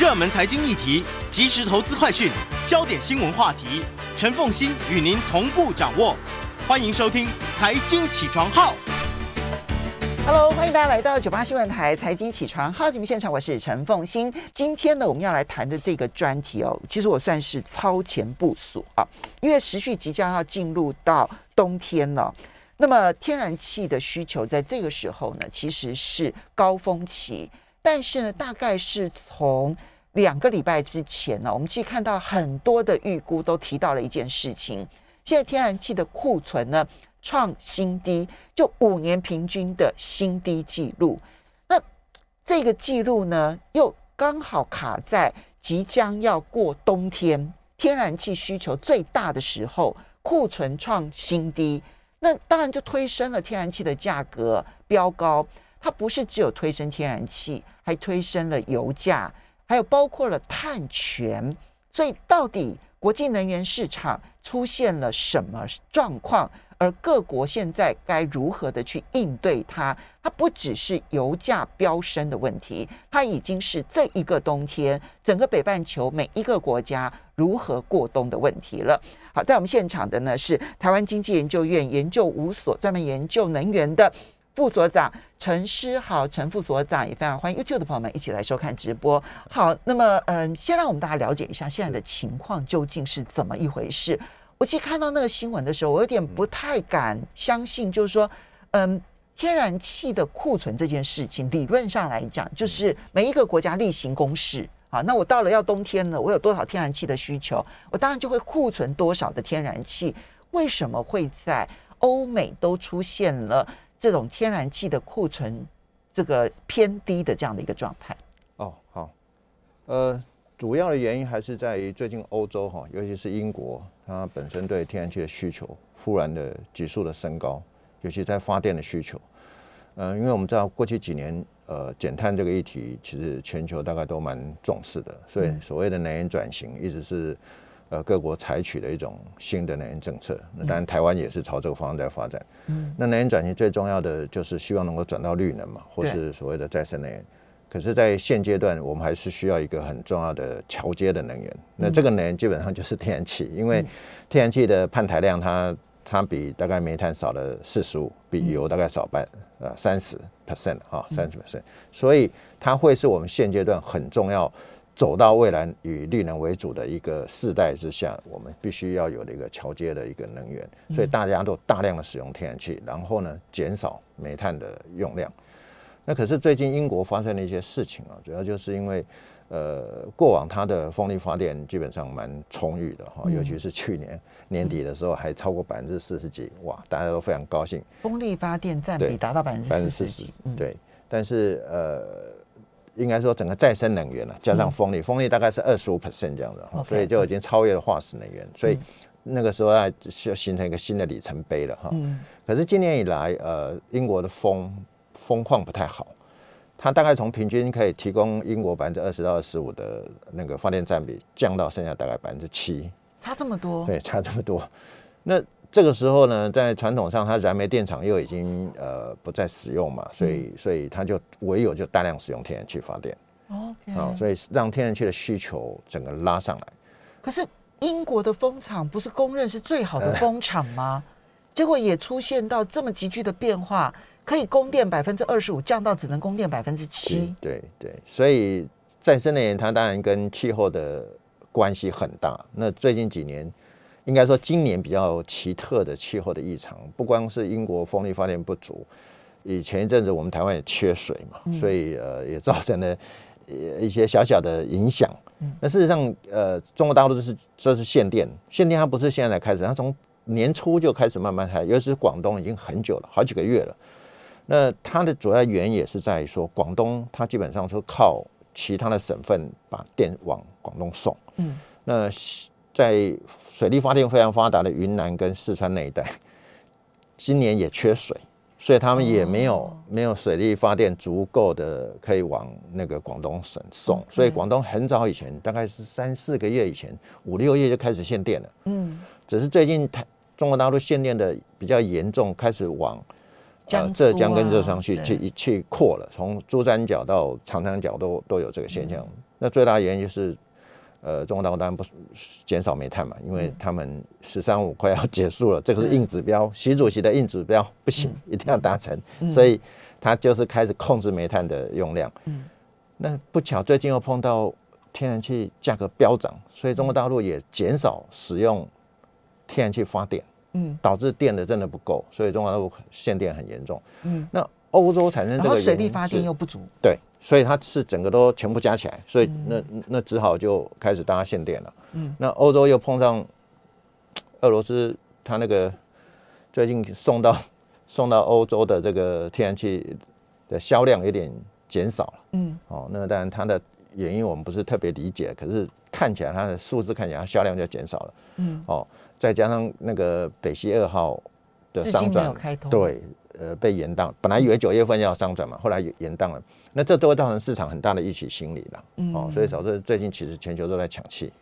热门财经议题、即时投资快讯、焦点新闻话题，陈凤欣与您同步掌握。欢迎收听《财经起床号》。Hello，欢迎大家来到九八新闻台《财经起床号》节目现场，我是陈凤欣。今天呢，我们要来谈的这个专题哦，其实我算是超前部署啊，因为时序即将要进入到冬天了。那么天然气的需求在这个时候呢，其实是高峰期。但是呢，大概是从两个礼拜之前呢，我们其实看到很多的预估都提到了一件事情：现在天然气的库存呢创新低，就五年平均的新低纪录。那这个纪录呢，又刚好卡在即将要过冬天，天然气需求最大的时候，库存创新低。那当然就推升了天然气的价格飙高，它不是只有推升天然气，还推升了油价，还有包括了碳权。所以到底国际能源市场出现了什么状况？而各国现在该如何的去应对它？它不只是油价飙升的问题，它已经是这一个冬天整个北半球每一个国家如何过冬的问题了。好，在我们现场的呢是台湾经济研究院研究五所专门研究能源的副所长陈诗豪陈副所长，也非常欢迎 YouTube 的朋友们一起来收看直播。好，那么嗯，先让我们大家了解一下现在的情况究竟是怎么一回事。我其实看到那个新闻的时候，我有点不太敢相信，就是说，嗯，天然气的库存这件事情，理论上来讲，就是每一个国家例行公事好。那我到了要冬天了，我有多少天然气的需求，我当然就会库存多少的天然气。为什么会在欧美都出现了这种天然气的库存这个偏低的这样的一个状态？哦，好，呃。主要的原因还是在于最近欧洲哈，尤其是英国，它本身对天然气的需求忽然的急速的升高，尤其在发电的需求。嗯，因为我们知道过去几年，呃，减碳这个议题其实全球大概都蛮重视的，所以所谓的能源转型一直是呃各国采取的一种新的能源政策。那当然台湾也是朝这个方向在发展。嗯，那能源转型最重要的就是希望能够转到绿能嘛，或是所谓的再生能源。可是，在现阶段，我们还是需要一个很重要的桥接的能源。那这个能源基本上就是天然气，因为天然气的碳排量它，它它比大概煤炭少了四十五，比油大概少半呃三十 percent 啊，三十 percent。所以它会是我们现阶段很重要，走到未来以绿能为主的一个世代之下，我们必须要有的一个桥接的一个能源。所以大家都大量的使用天然气，然后呢，减少煤炭的用量。那可是最近英国发生了一些事情啊，主要就是因为，呃，过往它的风力发电基本上蛮充裕的哈，尤其是去年年底的时候还超过百分之四十几，哇，大家都非常高兴。风力发电占比达到百分之百分之四十几，对。但是呃，应该说整个再生能源了，加上风力，风力大概是二十五 percent 这样的哈，所以就已经超越了化石能源，所以那个时候就形成一个新的里程碑了哈。可是今年以来，呃，英国的风风况不太好，它大概从平均可以提供英国百分之二十到二十五的那个发电占比，降到剩下大概百分之七，差这么多？对，差这么多。那这个时候呢，在传统上，它燃煤电厂又已经呃不再使用嘛，所以所以它就唯有就大量使用天然气发电。OK，啊，所以让天然气的需求整个拉上来。可是英国的风场不是公认是最好的风场吗？结果也出现到这么急剧的变化。可以供电百分之二十五，降到只能供电百分之七。对对，所以再生能源它当然跟气候的关系很大。那最近几年，应该说今年比较奇特的气候的异常，不光是英国风力发电不足，以前一阵子我们台湾也缺水嘛，嗯、所以呃也造成了一些小小的影响。嗯、那事实上，呃，中国大陆就是这是限电，限电它不是现在才开始，它从年初就开始慢慢开，尤其是广东已经很久了，好几个月了。那它的主要原因也是在于说，广东它基本上是靠其他的省份把电往广东送。嗯，那在水力发电非常发达的云南跟四川那一带，今年也缺水，所以他们也没有没有水力发电足够的可以往那个广东省送。所以广东很早以前，大概是三四个月以前，五六月就开始限电了。嗯，只是最近台中国大陆限电的比较严重，开始往。江、啊、浙江跟浙商去去去扩了，从珠三角到长三角都都有这个现象。嗯、那最大原因就是，呃，中国大陆当然不减少煤炭嘛，因为他们“十三五”快要结束了，这个是硬指标，习主席的硬指标不行，一定要达成，嗯、所以他就是开始控制煤炭的用量。嗯，那不巧最近又碰到天然气价格飙涨，所以中国大陆也减少使用天然气发电。嗯，导致电的真的不够，所以中国大陆限电很严重。嗯，那欧洲产生这个，水力发电又不足，对，所以它是整个都全部加起来，所以那那只好就开始大家限电了。嗯，那欧洲又碰上俄罗斯，它那个最近送到送到欧洲的这个天然气的销量有点减少了。嗯，哦，那当然它的原因我们不是特别理解，可是看起来它的数字看起来它销量就减少了。嗯，哦。再加上那个北溪二号的商转，对，呃，被延宕。本来以为九月份要上转嘛，后来延宕了。那这都会造成市场很大的预期心理了。嗯，哦，所以导致最近其实全球都在抢气。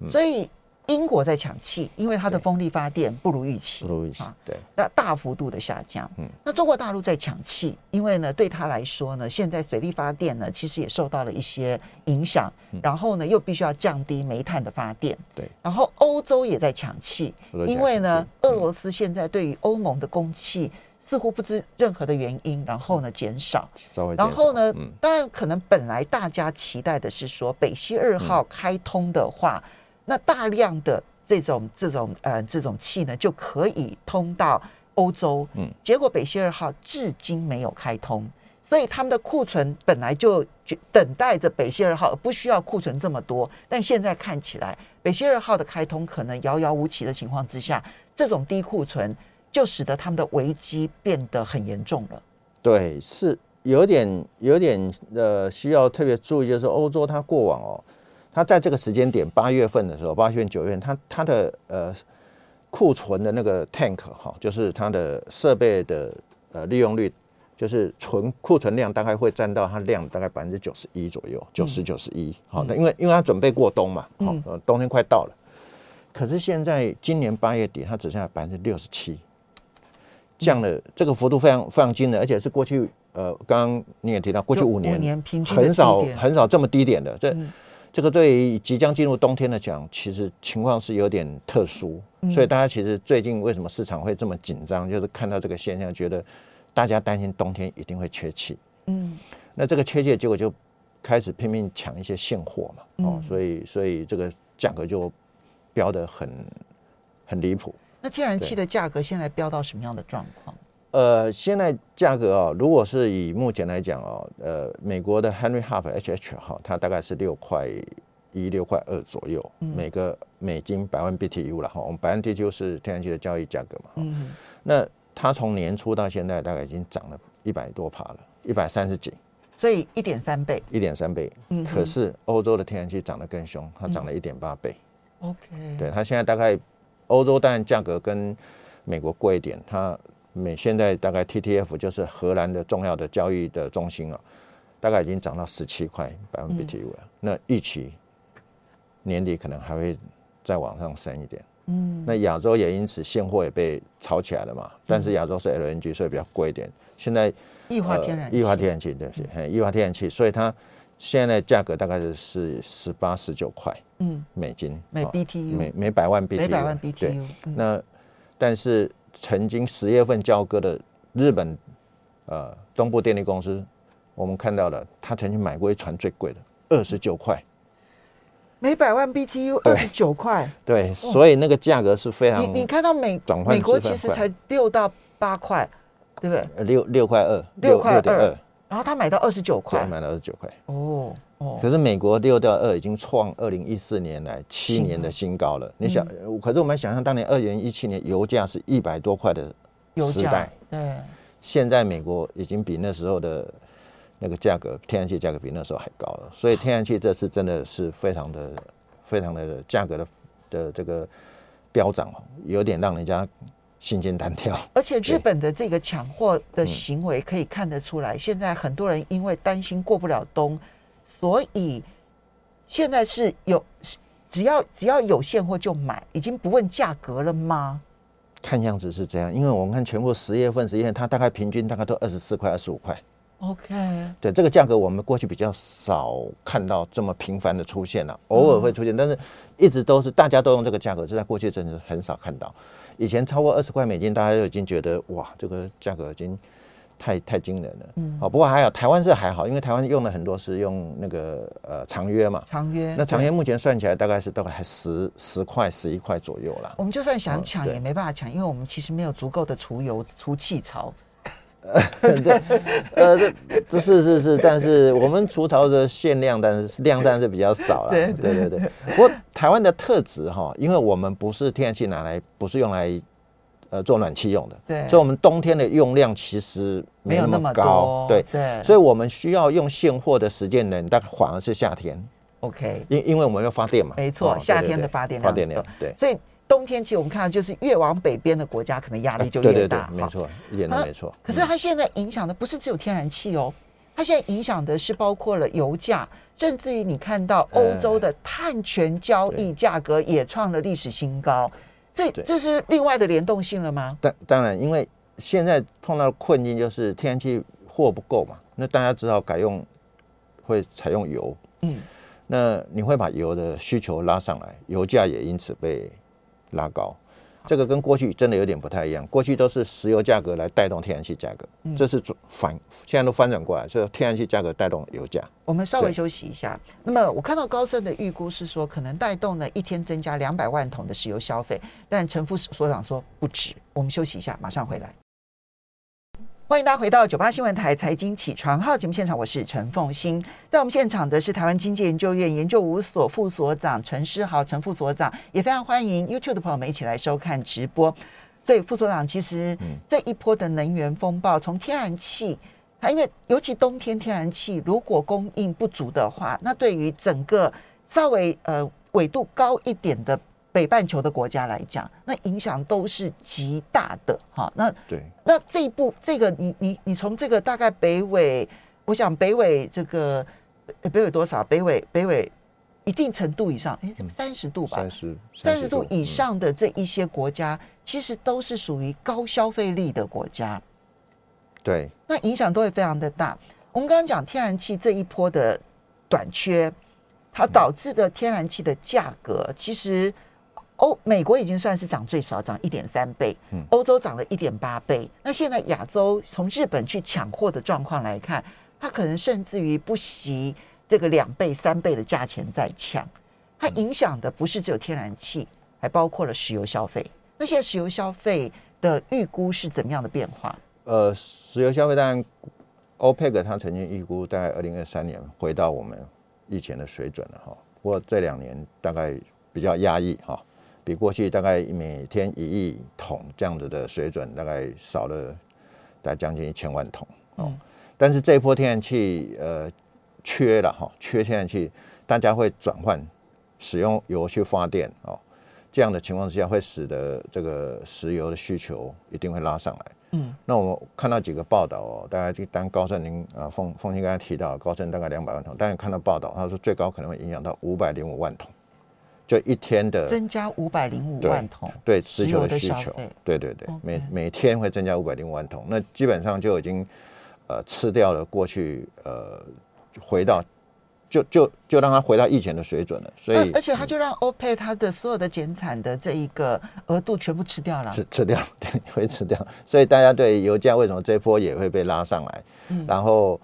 嗯，所以。英国在抢气，因为它的风力发电不如预期，不如预期，对，那大幅度的下降。嗯，那中国大陆在抢气，因为呢，对他来说呢，现在水力发电呢，其实也受到了一些影响，然后呢，又必须要降低煤炭的发电。对，然后欧洲也在抢气，因为呢，俄罗斯现在对于欧盟的供气似乎不知任何的原因，然后呢减少，然后呢，当然可能本来大家期待的是说北溪二号开通的话。那大量的这种这种呃这种气呢，就可以通到欧洲。嗯，结果北溪二号至今没有开通，所以他们的库存本来就等待着北溪二号，不需要库存这么多。但现在看起来，北溪二号的开通可能遥遥无期的情况之下，这种低库存就使得他们的危机变得很严重了。对，是有点有点呃需要特别注意，就是欧洲它过往哦。它在这个时间点，八月份的时候，八月份、九月份，它它的呃库存的那个 tank 哈，就是它的设备的呃利用率，就是存库存量大概会占到它量大概百分之九十一左右，九十九十一。好，那因为因为它准备过冬嘛，好，冬天快到了。可是现在今年八月底，它只剩下百分之六十七，降了这个幅度非常非常惊人，而且是过去呃，刚刚你也提到，过去五年很少很少这么低点的这。这个对于即将进入冬天的讲，其实情况是有点特殊，所以大家其实最近为什么市场会这么紧张，就是看到这个现象，觉得大家担心冬天一定会缺气。嗯，那这个缺气的结果就开始拼命抢一些现货嘛，哦，所以所以这个价格就飙得很很离谱。那天然气的价格现在飙到什么样的状况？呃，现在价格啊、哦，如果是以目前来讲哦，呃，美国的 Henry Hub HH 哈，它大概是六块一、六块二左右，嗯、每个美金百万 BTU 了哈。我们百万 BTU 是天然气的交易价格嘛。嗯。那它从年初到现在大概已经涨了一百多趴了，一百三十几。所以一点三倍。一点三倍。嗯。可是欧洲的天然气涨得更凶，它涨了一点八倍。OK、嗯。对，它现在大概欧洲当然价格跟美国贵一点，它。美现在大概 TTF 就是荷兰的重要的交易的中心啊，大概已经涨到十七块百分 BTU 了。嗯、那预期年底可能还会再往上升一点。嗯，那亚洲也因此现货也被炒起来了嘛。但是亚洲是 LNG，所以比较贵一点。现在液化天然气，液化天然气对不对？液化天然气，所以它现在价格大概是是十八十九块，嗯，美金每 BTU 每每百万 BTU 每百万 BTU。那但是。曾经十月份交割的日本，呃，东部电力公司，我们看到了，他曾经买过一船最贵的二十九块，每百万 BTU 二十九块，对，所以那个价格是非常。你你看到美美国其实才六到八块，对不对？六六块二，六块二，然后他买到二十九块，买到二十九块，哦。可是美国六到二已经创二零一四年来七年的新高了。嗯、你想，可是我们想象当年二零一七年油价是一百多块的时代，对，现在美国已经比那时候的那个价格，天然气价格比那时候还高了。所以天然气这次真的是非常的、非常的价格的的这个飙涨哦，有点让人家心惊胆跳。而且日本的这个抢货的行为可以看得出来，嗯、现在很多人因为担心过不了冬。所以现在是有，只要只要有现货就买，已经不问价格了吗？看样子是这样，因为我们看全部十月份、十一月份，它大概平均大概都二十四块、二十五块。OK，对这个价格，我们过去比较少看到这么频繁的出现了，偶尔会出现，但是一直都是大家都用这个价格，这在过去真的是很少看到。以前超过二十块美金，大家就已经觉得哇，这个价格已经太太惊人了。嗯，好，不过还好，台湾是还好，因为台湾用的很多是用那个呃长约嘛，长约。那长约目前算起来大概是大概还十十块、十一块左右啦。我们就算想抢也没办法抢，因为我们其实没有足够的除油、除气槽。对，呃，这这是是是，但是我们除槽的限量，但是量当然是比较少了。对对对对。不过台湾的特质哈，因为我们不是天然气拿来，不是用来呃做暖气用的，对，所以我们冬天的用量其实没有那么高。对对。所以我们需要用现货的时间呢，大概反而是夏天。OK。因因为我们要发电嘛。没错，夏天的发电量。发电量。对。所以。冬天其实我们看到，就是越往北边的国家，可能压力就越大。没错，一点都没错。可是它现在影响的不是只有天然气哦，它现在影响的是包括了油价，甚至于你看到欧洲的碳权交易价格也创了历史新高。这这是另外的联动性了吗？当当然，因为现在碰到的困境就是天然气货不够嘛，那大家只好改用，会采用油。嗯，那你会把油的需求拉上来，油价也因此被。拉高，这个跟过去真的有点不太一样。过去都是石油价格来带动天然气价格，这是反，现在都翻转过来，是天然气价格带动油价。我们稍微休息一下。那么我看到高盛的预估是说，可能带动呢一天增加两百万桶的石油消费，但陈副所长说不止。我们休息一下，马上回来。欢迎大家回到九八新闻台财经起床号节目现场，我是陈凤欣。在我们现场的是台湾经济研究院研究五所副所长陈诗豪，陈副所长，也非常欢迎 YouTube 的朋友们一起来收看直播。所以副所长，其实这一波的能源风暴，从天然气，它因为尤其冬天天然气如果供应不足的话，那对于整个稍微呃纬度高一点的。北半球的国家来讲，那影响都是极大的哈。那对，那这一步，这个你你你从这个大概北纬，我想北纬这个北纬多少？北纬北纬一定程度以上，哎，三十度吧，三十三十度以上的这一些国家，嗯、其实都是属于高消费力的国家。对，那影响都会非常的大。我们刚刚讲天然气这一波的短缺，它导致的天然气的价格，嗯、其实。欧美国已经算是涨最少，涨一点三倍。嗯，欧洲涨了一点八倍。那现在亚洲从日本去抢货的状况来看，它可能甚至于不惜这个两倍、三倍的价钱在抢。它影响的不是只有天然气，还包括了石油消费。那现在石油消费的预估是怎么样的变化？呃，石油消费当然，OPEC 它曾经预估大概二零二三年回到我们以前的水准了哈。不过这两年大概比较压抑哈。比过去大概每天一亿桶这样子的水准，大概少了大概将近一千万桶哦。但是这一波天然气呃缺了哈，缺天然气，大家会转换使用油去发电哦。这样的情况之下，会使得这个石油的需求一定会拉上来。嗯，那我们看到几个报道哦，大概就当高盛您啊凤凤馨刚才提到，高盛大概两百万桶，但是看到报道，他说最高可能会影响到五百零五万桶。就一天的增加五百零五万桶，对石油的需求，对对对，每每天会增加五百零五万桶，那基本上就已经呃吃掉了过去呃回到就就就让它回到以前的水准了，所以而且它就让欧佩它的所有的减产的这一个额度全部吃掉了，吃吃掉，对，会吃掉，所以大家对油价为什么这波也会被拉上来，然后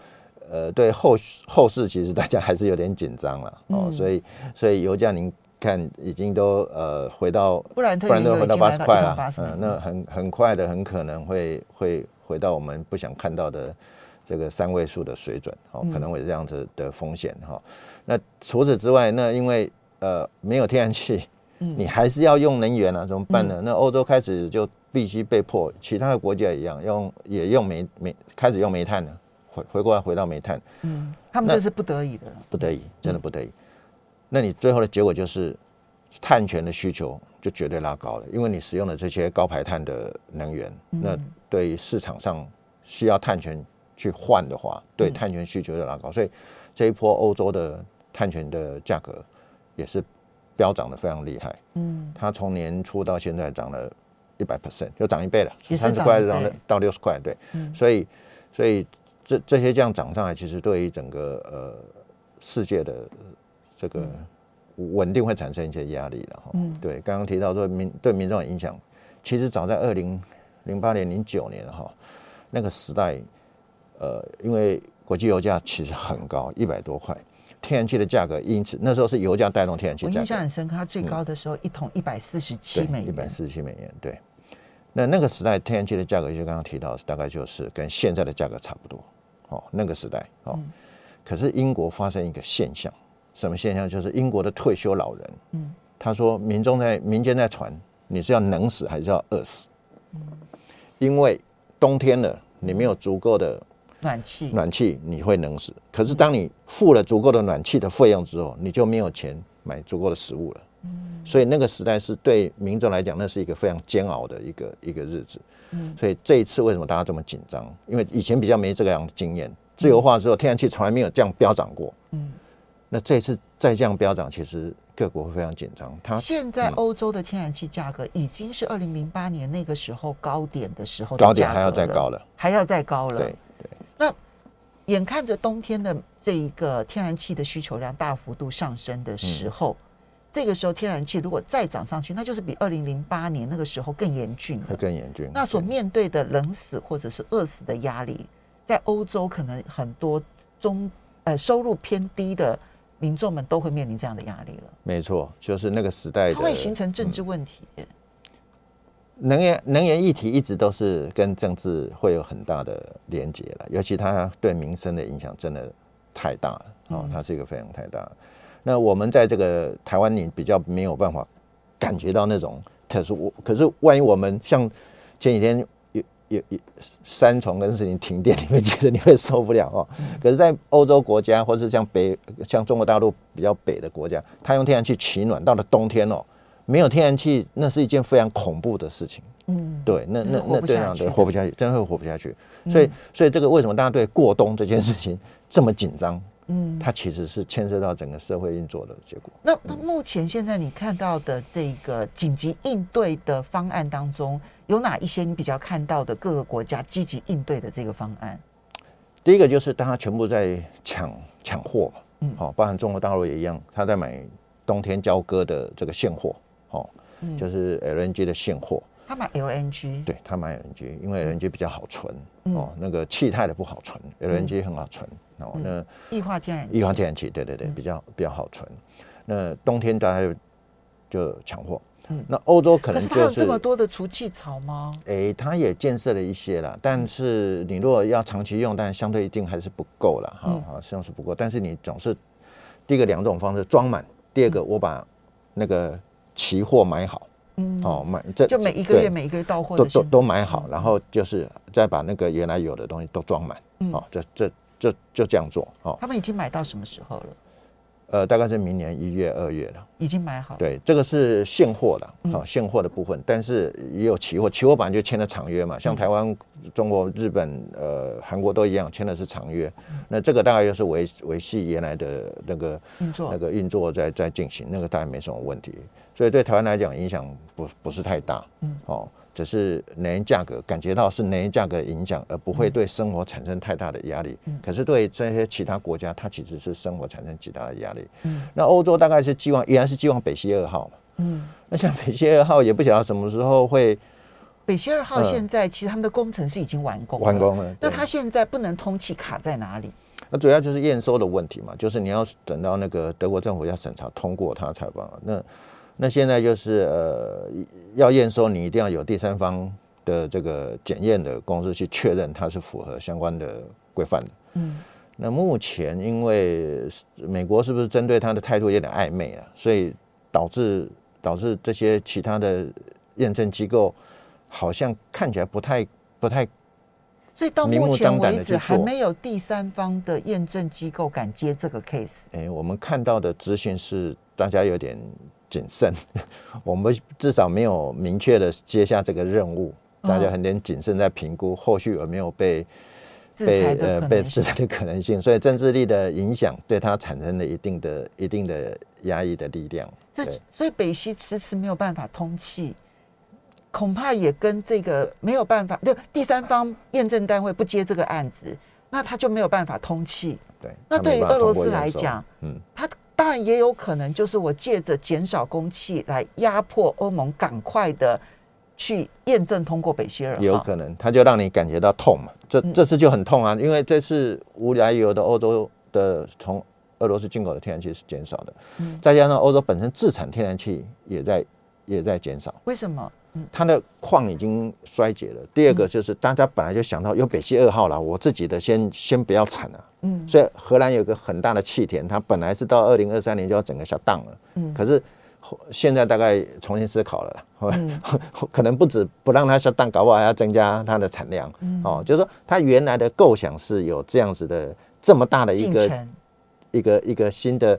呃对后后市其实大家还是有点紧张了哦，所以所以油价您。看，已经都呃回到，不然不然都回到八十块了，嗯，那很很快的，很可能会会回到我们不想看到的这个三位数的水准，哦，可能会这样子的风险哈。那除此之外，那因为呃没有天然气，你还是要用能源啊，怎么办呢？那欧洲开始就必须被迫，其他的国家一样用也用煤煤开始用煤炭了，回回过来回到煤炭，嗯，他们这是不得已的，不得已，真的不得已。那你最后的结果就是，碳权的需求就绝对拉高了，因为你使用的这些高排碳的能源，那对于市场上需要碳权去换的话，对碳权需求就拉高，所以这一波欧洲的碳权的价格也是飙涨的非常厉害。嗯，它从年初到现在涨了一一百 percent，就涨一倍了，三十块涨到六十块，对，嗯、所以所以这这些这样涨上来，其实对于整个呃世界的这个稳定会产生一些压力了哈。嗯，对，刚刚提到说民对民众的影响，其实早在二零零八年、零九年哈那个时代，呃，因为国际油价其实很高，一百多块。天然气的价格，因此那时候是油价带动天然气。我印象很深刻，它最高的时候一桶一百四十七美元。一百四十七美元，对。那那个时代天然气的价格，就刚刚提到，大概就是跟现在的价格差不多。哦，那个时代哦。嗯、可是英国发生一个现象，什么现象？就是英国的退休老人，嗯，他说民众在民间在传，你是要冷死还是要饿死？嗯，因为冬天了，你没有足够的。暖气，暖气你会冷死。可是当你付了足够的暖气的费用之后，你就没有钱买足够的食物了。嗯，所以那个时代是对民众来讲，那是一个非常煎熬的一个一个日子。嗯，所以这一次为什么大家这么紧张？因为以前比较没这个样的经验。自由化之后，天然气从来没有这样飙涨过。嗯，那这次再这样飙涨，其实各国会非常紧张。它现在欧洲的天然气价格已经是二零零八年那个时候高点的时候的，高点还要再高了，还要再高了。对。那眼看着冬天的这一个天然气的需求量大幅度上升的时候，嗯、这个时候天然气如果再涨上去，那就是比二零零八年那个时候更严峻，会更严峻。那所面对的冷死或者是饿死的压力，在欧洲可能很多中呃收入偏低的民众们都会面临这样的压力了。没错，就是那个时代的，它会形成政治问题。嗯能源能源议题一直都是跟政治会有很大的连结了，尤其它对民生的影响真的太大了哦，它是一个非常太大。那我们在这个台湾，你比较没有办法感觉到那种特殊。我可是万一我们像前几天有有有三重跟四零停电，你会觉得你会受不了哦。可是，在欧洲国家或者是像北像中国大陆比较北的国家，它用天然气取暖，到了冬天哦。没有天然气，那是一件非常恐怖的事情。嗯，对，那那那对啊，对，活不下去，真的会活不下去。所以，所以这个为什么大家对过冬这件事情这么紧张？嗯，它其实是牵涉到整个社会运作的结果。那那目前现在你看到的这个紧急应对的方案当中，有哪一些你比较看到的各个国家积极应对的这个方案？第一个就是大家全部在抢抢货，嗯，好，包含中国大陆也一样，他在买冬天交割的这个现货。哦，就是 LNG 的现货，他买 LNG，对他买 LNG，因为 LNG 比较好存，哦，那个气态的不好存，LNG 很好存，哦，那液化天然气，液化天然气，对对对，比较比较好存。那冬天大家就抢货，那欧洲可能就是有这么多的除气槽吗？哎，它也建设了一些了，但是你如果要长期用，但相对一定还是不够了，哈，好像是不够。但是你总是第一个两种方式装满，第二个我把那个。期货买好，嗯，哦，买这就每一个月每一个月到货都都都买好，然后就是再把那个原来有的东西都装满，哦，这这就就这样做，哦。他们已经买到什么时候了？呃，大概是明年一月、二月了，已经买好。对，这个是现货的，好，现货的部分，但是也有期货，期货版就签了长约嘛，像台湾、中国、日本、呃，韩国都一样，签的是长约。那这个大概又是维维系原来的那个运作，那个运作在在进行，那个大概没什么问题。所以对台湾来讲，影响不不是太大，嗯，哦。只是能源价格感觉到是能源价格的影响，而不会对生活产生太大的压力。嗯可是对这些其他国家，它其实是生活产生极大的压力。嗯那欧洲大概是寄望，依然是寄望北溪二号嘛。嗯，那像北溪二号也不晓得什么时候会。北溪二号现在其实他们的工程是已经完工，完工了。那它现在不能通气卡在哪里？那主要就是验收的问题嘛，就是你要等到那个德国政府要审查通过它才办。那那现在就是呃，要验收，你一定要有第三方的这个检验的公司去确认它是符合相关的规范的。嗯，那目前因为美国是不是针对它的态度有点暧昧啊，所以导致导致这些其他的验证机构好像看起来不太不太，所以到目前为止还没有第三方的验证机构敢接这个 case。哎，我们看到的资讯是大家有点。谨慎，我们至少没有明确的接下这个任务，大家很点谨慎在评估后续有没有被被呃被 制裁的可能性，所以政治力的影响对他产生了一定的一定的压抑的力量。这所以北溪迟迟没有办法通气，恐怕也跟这个没有办法，就第三方验证单位不接这个案子，那他就没有办法通气。对，那对于俄罗斯来讲，嗯，他当然也有可能就是我借着减少供气来压迫欧盟，赶快的去验证通过北溪二号。有可能，他就让你感觉到痛嘛。这这次就很痛啊，因为这次无来由的欧洲的从俄罗斯进口的天然气是减少的，嗯，再加上欧洲本身自产天然气也在也在减少。为什么？它的矿已经衰竭了。第二个就是大家本来就想到有北溪二号了，我自己的先先不要产了。嗯，所以荷兰有个很大的气田，它本来是到二零二三年就要整个下档了。嗯，可是现在大概重新思考了，嗯，可能不止不让它下档，搞不好还要增加它的产量。嗯，哦，就是说它原来的构想是有这样子的这么大的一个一个一个新的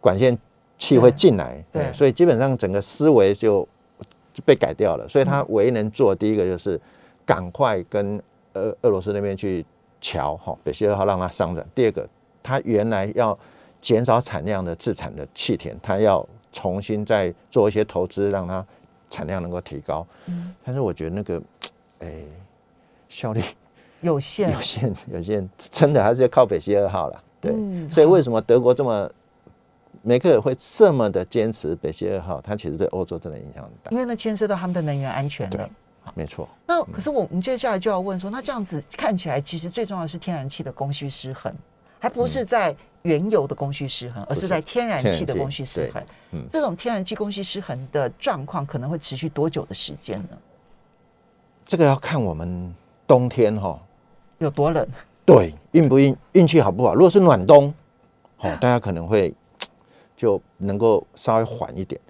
管线气会进来，对，所以基本上整个思维就。就被改掉了，所以他唯一能做的第一个就是赶快跟俄俄罗斯那边去瞧哈北溪二号让它上涨。第二个，他原来要减少产量的自产的气田，他要重新再做一些投资，让它产量能够提高。嗯，但是我觉得那个 哎效率有限，有限，有限，真的还是要靠北溪二号了。对，嗯，所以为什么德国这么？梅克尔会这么的坚持北溪二号，它其实对欧洲真的影响很大，因为那牵涉到他们的能源安全了。对，没错。那可是我们接下来就要问说，那这样子看起来，其实最重要的是天然气的供需失衡，还不是在原油的供需失衡，而是在天然气的供需失衡。嗯，这种天然气供需失衡的状况可能会持续多久的时间呢？这个要看我们冬天哈有多冷，对，运不运运气好不好？如果是暖冬，好，大家可能会。就能够稍微缓一点，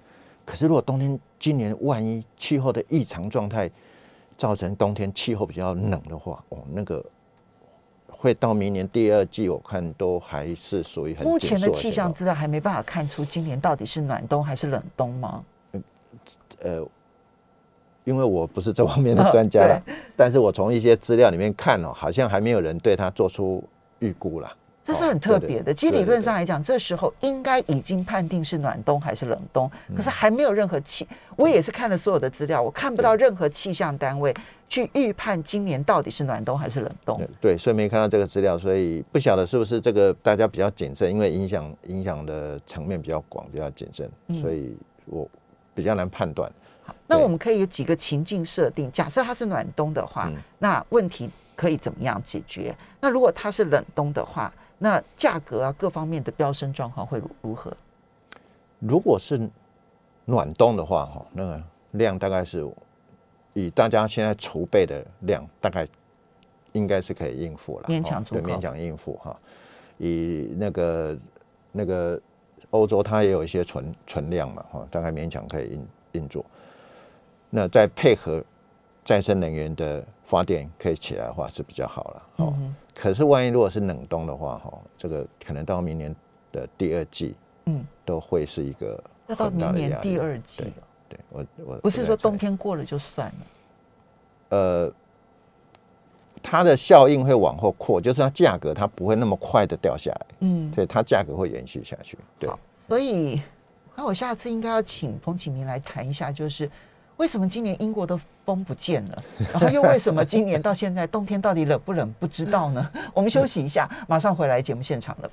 可是如果冬天今年万一气候的异常状态造成冬天气候比较冷的话，哦，那个会到明年第二季，我看都还是属于很。目前的气象资料还没办法看出今年到底是暖冬还是冷冬吗？呃，因为我不是这方面的专家了，但是我从一些资料里面看哦，好像还没有人对它做出预估了。这是很特别的。其实理论上来讲，这时候应该已经判定是暖冬还是冷冬，可是还没有任何气。我也是看了所有的资料，我看不到任何气象单位去预判今年到底是暖冬还是冷冬。对，所以没看到这个资料，所以不晓得是不是这个大家比较谨慎，因为影响影响的层面比较广，比较谨慎，所以我比较难判断。好，那我们可以有几个情境设定，假设它是暖冬的话，那问题可以怎么样解决？那如果它是冷冬的话？那价格啊，各方面的飙升状况会如如何？如果是暖冬的话，哈，那个量大概是以大家现在储备的量，大概应该是可以应付了，勉强足够，勉强应付哈。以那个那个欧洲，它也有一些存存量嘛，哈，大概勉强可以运运作。那再配合再生能源的发电可以起来的话，是比较好了，哦。嗯可是，万一如果是冷冬的话，哈，这个可能到明年的第二季，嗯，都会是一个要到明年第二季。对，我我不是说冬天过了就算了，呃，它的效应会往后扩，就是它价格它不会那么快的掉下来，嗯，所以它价格会延续下去。对，所以我看我下次应该要请彭启明来谈一下，就是。为什么今年英国的风不见了？然后又为什么今年到现在冬天到底冷不冷不知道呢？我们休息一下，马上回来节目现场了。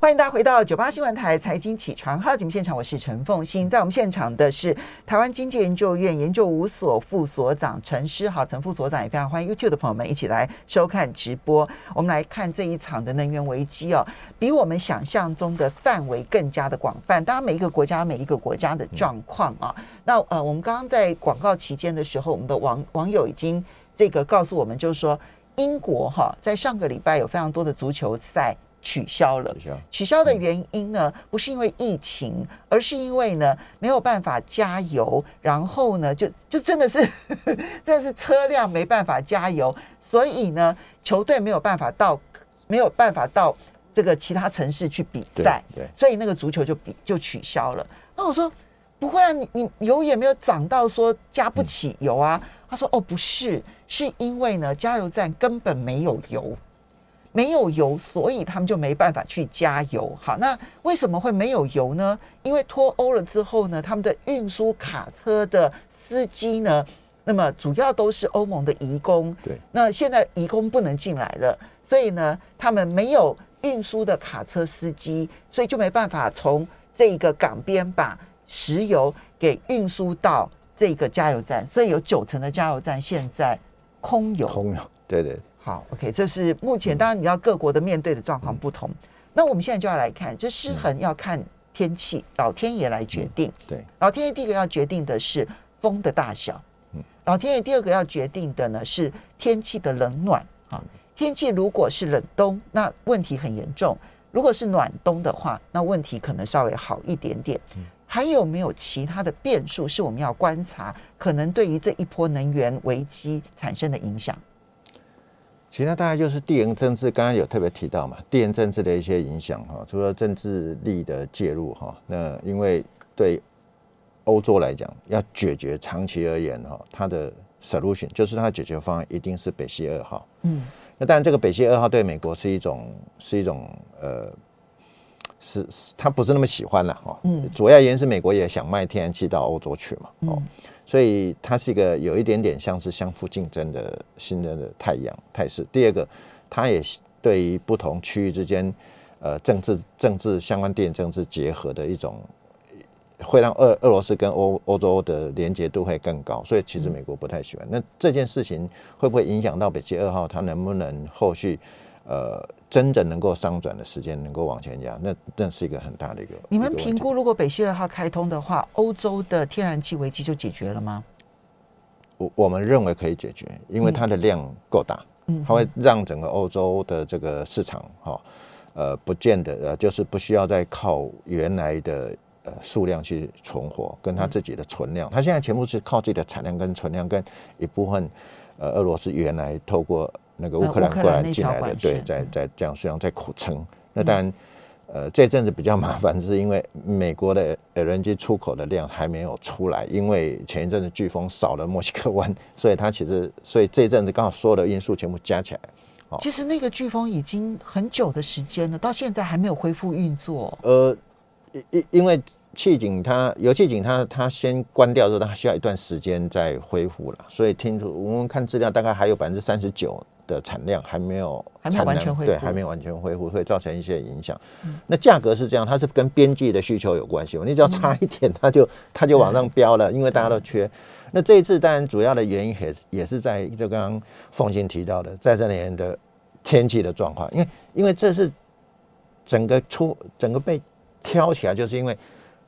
欢迎大家回到九八新闻台财经起床号节目现场，我是陈凤欣。在我们现场的是台湾经济研究院研究五所副所长陈诗豪，陈副所长也非常欢迎 YouTube 的朋友们一起来收看直播。我们来看这一场的能源危机哦，比我们想象中的范围更加的广泛。当然，每一个国家每一个国家的状况啊，那呃，我们刚刚在广告期间的时候，我们的网网友已经这个告诉我们，就是说英国哈，在上个礼拜有非常多的足球赛。取消了，取消的原因呢，不是因为疫情，而是因为呢没有办法加油，然后呢就就真的是 真的是车辆没办法加油，所以呢球队没有办法到没有办法到这个其他城市去比赛，对，所以那个足球就比就取消了。那我说不会啊，你你油也没有涨到说加不起油啊。他说哦不是，是因为呢加油站根本没有油。没有油，所以他们就没办法去加油。好，那为什么会没有油呢？因为脱欧了之后呢，他们的运输卡车的司机呢，那么主要都是欧盟的移工。对，那现在移工不能进来了，所以呢，他们没有运输的卡车司机，所以就没办法从这个港边把石油给运输到这个加油站，所以有九成的加油站现在空油。空油，对对。好，OK，这是目前当然你要各国的面对的状况不同。嗯、那我们现在就要来看，这失衡要看天气，嗯、老天爷来决定。嗯、对，老天爷第一个要决定的是风的大小。嗯，老天爷第二个要决定的呢是天气的冷暖。啊，天气如果是冷冬，那问题很严重；如果是暖冬的话，那问题可能稍微好一点点。嗯，还有没有其他的变数是我们要观察，可能对于这一波能源危机产生的影响？其他大概就是地缘政治，刚刚有特别提到嘛，地缘政治的一些影响哈，除了政治力的介入哈，那因为对欧洲来讲，要解决长期而言哈，它的 solution 就是它的解决方案一定是北溪二号。嗯，那当然这个北溪二号对美国是一种是一种呃，是他不是那么喜欢了哈。嗯，主要原因是美国也想卖天然气到欧洲去嘛。哦。所以它是一个有一点点像是相互竞争的新的太阳态势。第二个，它也对于不同区域之间，呃，政治政治相关地缘政治结合的一种，会让俄俄罗斯跟欧欧洲的连结度会更高。所以其实美国不太喜欢。那这件事情会不会影响到北溪二号？它能不能后续？呃，真正能够商转的时间能够往前压，那那是一个很大的一个。你们评估，如果北溪二号开通的话，欧洲的天然气危机就解决了吗？我我们认为可以解决，因为它的量够大，嗯，它会让整个欧洲的这个市场哈，呃，不见得呃，就是不需要再靠原来的呃数量去存活，跟它自己的存量，它现在全部是靠自己的产量跟存量，跟一部分呃俄罗斯原来透过。那个乌克兰过来进来的，对，在在这样实际上在苦撑。那当然，呃，这阵子比较麻烦，是因为美国的 LNG 出口的量还没有出来，因为前一阵子飓风扫了墨西哥湾，所以它其实，所以这阵子刚好所有的因素全部加起来。哦，其实那个飓风已经很久的时间了，到现在还没有恢复运作。呃，因因为气井它油气井它它先关掉之后，它需要一段时间再恢复了，所以听说我们看资料，大概还有百分之三十九。的产量还没有，还没完全恢复，对，还没有完全恢复，会造成一些影响。嗯、那价格是这样，它是跟边际的需求有关系。你只要差一点，它就它就往上飙了，因为大家都缺。那这一次当然主要的原因也是也是在就刚刚凤馨提到的再生能源的天气的状况，因为因为这是整个出整个被挑起来，就是因为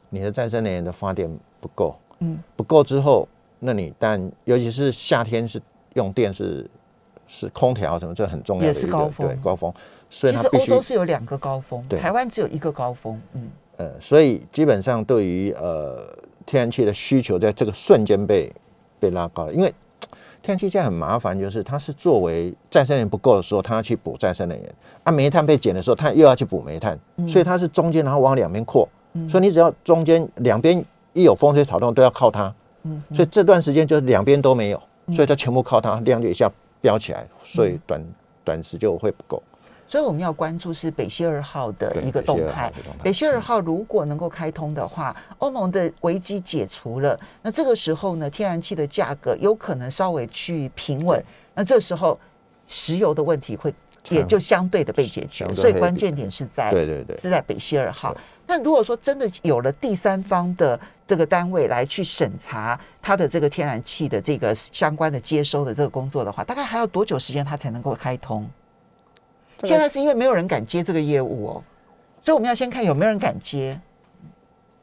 你的再生能源的发电不够，嗯，不够之后，那你但尤其是夏天是用电是。是空调什么，这很重要的一个高峰，对高峰，所以它必须，欧洲是有两个高峰，对，台湾只有一个高峰，嗯。呃，所以基本上对于呃天然气的需求在这个瞬间被被拉高了，因为天然气现在很麻烦，就是它是作为再生能源不够的时候，它要去补再生能源，啊，煤炭被减的时候，它又要去补煤炭，嗯、所以它是中间然后往两边扩，嗯、所以你只要中间两边一有风吹草动都要靠它，嗯，所以这段时间就是两边都没有，所以它全部靠它，量就一下。飙起来，所以短、嗯、短时就会不够，所以我们要关注是北溪二号的一个动态。北溪二号如果能够开通的话，欧盟的危机解除了，那这个时候呢，天然气的价格有可能稍微去平稳。那这时候石油的问题会也就相对的被解决。所以关键点是在对对对，是在北溪二号。那如果说真的有了第三方的。这个单位来去审查它的这个天然气的这个相关的接收的这个工作的话，大概还要多久时间它才能够开通？现在是因为没有人敢接这个业务哦，所以我们要先看有没有人敢接。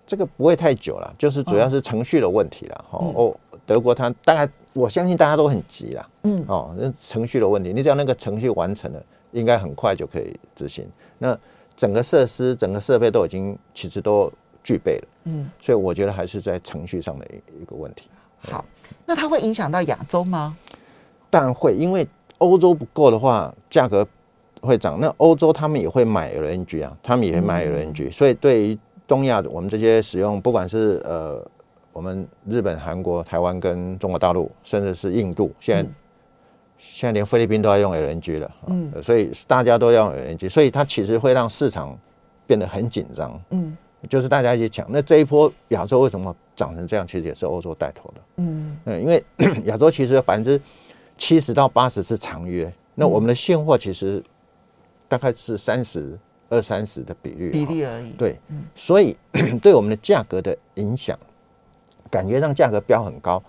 这个不会太久了，就是主要是程序的问题了。哦，哦，德国它大概我相信大家都很急了。嗯，哦，那程序的问题，你只要那个程序完成了，应该很快就可以执行。那整个设施、整个设备都已经其实都。具备了，嗯，所以我觉得还是在程序上的一一个问题。好，那它会影响到亚洲吗？当然会，因为欧洲不够的话，价格会涨。那欧洲他们也会买 LNG 啊，他们也会买 LNG，嗯，所以对于东亚我们这些使用，不管是呃我们日本、韩国、台湾跟中国大陆，甚至是印度，现在、嗯、现在连菲律宾都要用 LNG 了，嗯，所以大家都要用 LNG，所以它其实会让市场变得很紧张，嗯。就是大家一起抢，那这一波亚洲为什么涨成这样，其实也是欧洲带头的。嗯，嗯，因为 亚洲其实有百分之七十到八十是长约，那我们的现货其实大概是三十二三十的比率，比例而已。对，所以 对我们的价格的影响，感觉让价格飙很高，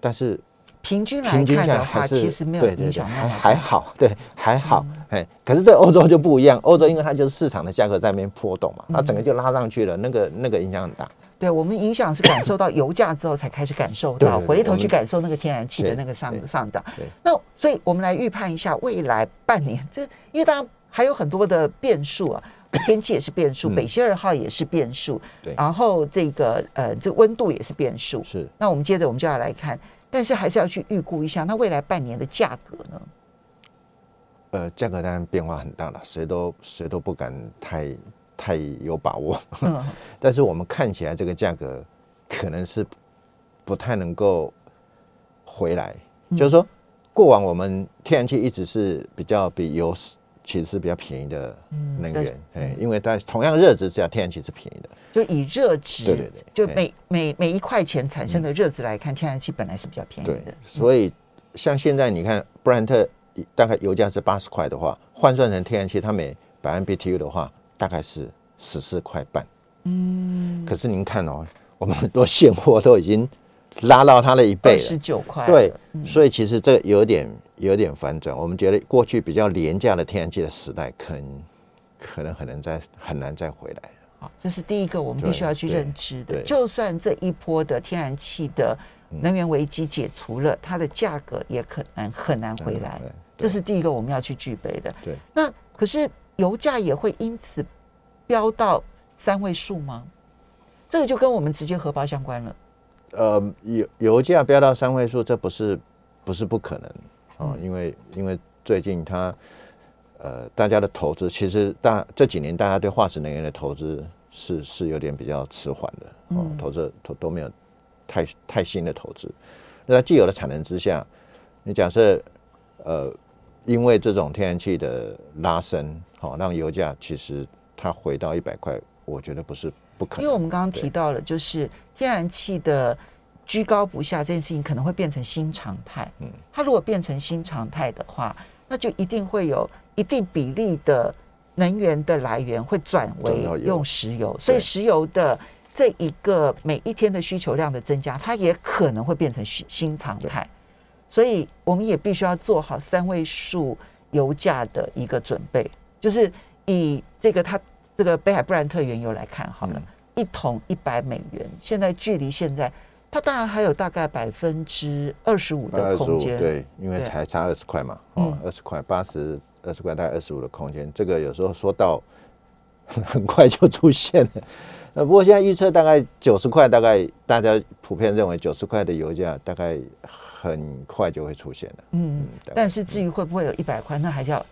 但是。平均来看的话，其实没有影响，还还好，对，还好，哎，可是对欧洲就不一样，欧洲因为它就是市场的价格在那边波动嘛，它整个就拉上去了，那个那个影响很大。对，我们影响是感受到油价之后才开始感受到，回头去感受那个天然气的那个上上涨。那所以我们来预判一下未来半年，这因为当然还有很多的变数啊，天气也是变数，北溪二号也是变数，对，然后这个呃这温度也是变数。是，那我们接着我们就要来看。但是还是要去预估一下，那未来半年的价格呢？呃，价格当然变化很大了，谁都谁都不敢太太有把握。嗯、但是我们看起来这个价格可能是不太能够回来，嗯、就是说过往我们天然气一直是比较比油。其实是比较便宜的能源，哎、嗯，因为它同样热值下，天然气是便宜的。就以热值，对对对，就每每每一块钱产生的热值来看，天然气本来是比较便宜的。所以像现在你看，布兰特大概油价是八十块的话，换算成天然气，它每百万 BTU 的话，大概是十四块半。嗯，可是您看哦，我们很多现货都已经拉到它的一倍了，十九块。对，所以其实这有点。有点反转，我们觉得过去比较廉价的天然气的时代，可能可能很难再很难再回来。好，这是第一个我们必须要去认知的。就算这一波的天然气的能源危机解除了，它的价格也可能很难回来。这是第一个我们要去具备的。对，那可是油价也会因此飙到三位数吗？这个就跟我们直接荷包相关了。呃，油油价飙到三位数，这不是不是不可能。哦，因为因为最近它，呃，大家的投资其实大这几年大家对化石能源的投资是是有点比较迟缓的，哦，投资都都没有太太新的投资。那在既有的产能之下，你假设呃，因为这种天然气的拉升，好让油价其实它回到一百块，我觉得不是不可能。因为我们刚刚提到了，就是天然气的。居高不下这件事情可能会变成新常态。嗯，它如果变成新常态的话，那就一定会有一定比例的能源的来源会转为用石油，所以石油的这一个每一天的需求量的增加，它也可能会变成新常态。所以我们也必须要做好三位数油价的一个准备，就是以这个它这个北海布兰特原油来看好了，一桶一百美元，现在距离现在。它当然还有大概百分之二十五的空间，对，因为才差二十块嘛，哦，二十块八十二十块，大概二十五的空间，这个有时候说到很快就出现了。呃，不过现在预测大概九十块，大概大家普遍认为九十块的油价大概很快就会出现了。嗯，但是至于会不会有一百块，那还是要。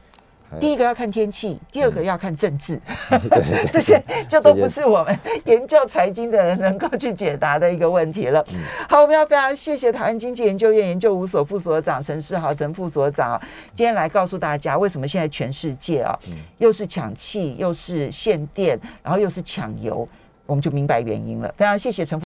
第一个要看天气，第二个要看政治，嗯、这些就都不是我们研究财经的人能够去解答的一个问题了。嗯、好，我们要非常谢谢台湾经济研究院研究五所副所长陈世豪陈副所长，今天来告诉大家为什么现在全世界啊，又是抢气，又是限电，然后又是抢油，我们就明白原因了。非常谢谢陈。